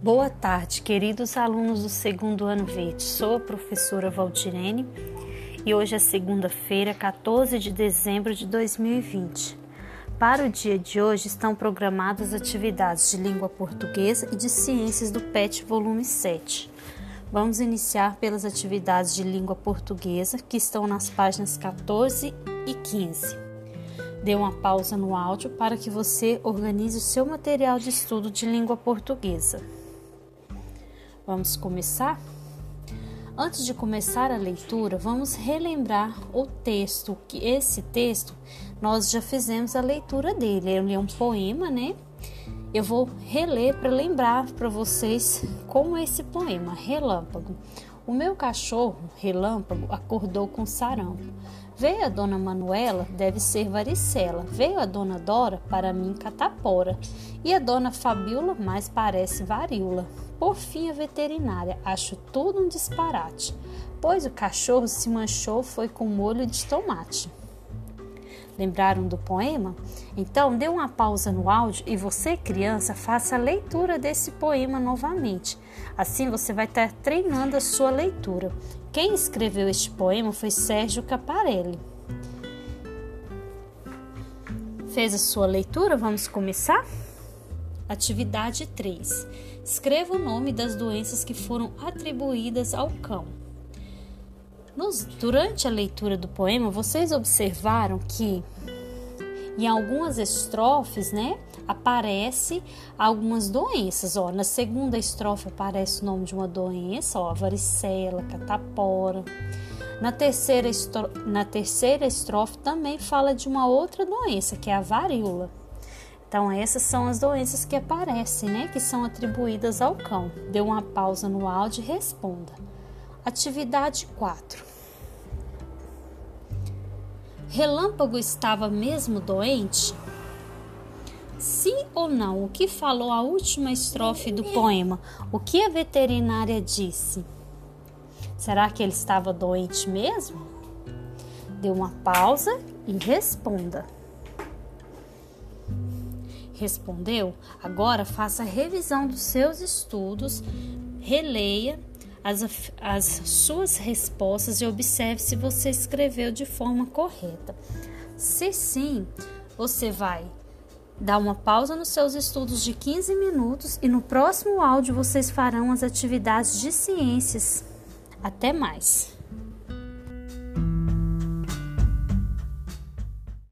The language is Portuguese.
Boa tarde, queridos alunos do segundo ano verde. Sou a professora Valdirene e hoje é segunda-feira, 14 de dezembro de 2020. Para o dia de hoje estão programadas atividades de língua portuguesa e de ciências do PET volume 7. Vamos iniciar pelas atividades de língua portuguesa que estão nas páginas 14 e 15. Dê uma pausa no áudio para que você organize o seu material de estudo de língua portuguesa. Vamos começar? Antes de começar a leitura, vamos relembrar o texto, que esse texto nós já fizemos a leitura dele. Ele é um poema, né? Eu vou reler para lembrar para vocês como é esse poema, Relâmpago. O meu cachorro, Relâmpago, acordou com sarampo. Veio a dona Manuela, deve ser varicela. Veio a dona Dora, para mim catapora. E a dona Fabiola, mais parece varíola. Por fim, a veterinária, acho tudo um disparate, pois o cachorro se manchou foi com molho de tomate. Lembraram do poema? Então, dê uma pausa no áudio e você, criança, faça a leitura desse poema novamente. Assim você vai estar treinando a sua leitura. Quem escreveu este poema foi Sérgio Caparelli. Fez a sua leitura? Vamos começar? Atividade 3. Escreva o nome das doenças que foram atribuídas ao cão. Nos, durante a leitura do poema, vocês observaram que em algumas estrofes, né, aparece algumas doenças. Ó, na segunda estrofe aparece o nome de uma doença, ó, varicela, catapora. Na terceira, estro... na terceira estrofe também fala de uma outra doença, que é a varíola. Então, essas são as doenças que aparecem, né? Que são atribuídas ao cão. Dê uma pausa no áudio e responda. Atividade 4. Relâmpago estava mesmo doente? Sim ou não? O que falou a última estrofe do poema? O que a veterinária disse? Será que ele estava doente mesmo? Dê uma pausa e responda. Respondeu? Agora faça a revisão dos seus estudos, releia as, as suas respostas e observe se você escreveu de forma correta. Se sim, você vai dar uma pausa nos seus estudos de 15 minutos e no próximo áudio vocês farão as atividades de ciências. Até mais!